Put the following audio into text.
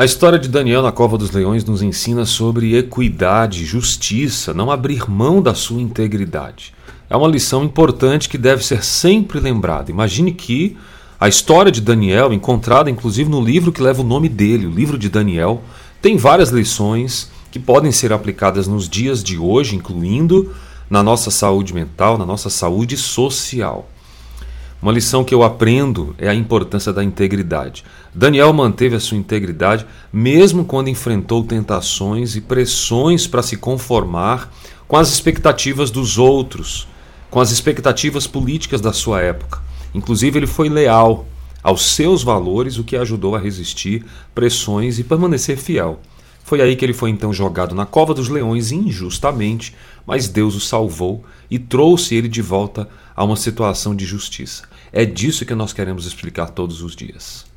A história de Daniel na Cova dos Leões nos ensina sobre equidade, justiça, não abrir mão da sua integridade. É uma lição importante que deve ser sempre lembrada. Imagine que a história de Daniel, encontrada inclusive no livro que leva o nome dele, o livro de Daniel, tem várias lições que podem ser aplicadas nos dias de hoje, incluindo na nossa saúde mental, na nossa saúde social. Uma lição que eu aprendo é a importância da integridade. Daniel manteve a sua integridade mesmo quando enfrentou tentações e pressões para se conformar com as expectativas dos outros, com as expectativas políticas da sua época. Inclusive, ele foi leal aos seus valores, o que ajudou a resistir pressões e permanecer fiel. Foi aí que ele foi então jogado na cova dos leões injustamente, mas Deus o salvou e trouxe ele de volta a uma situação de justiça. É disso que nós queremos explicar todos os dias.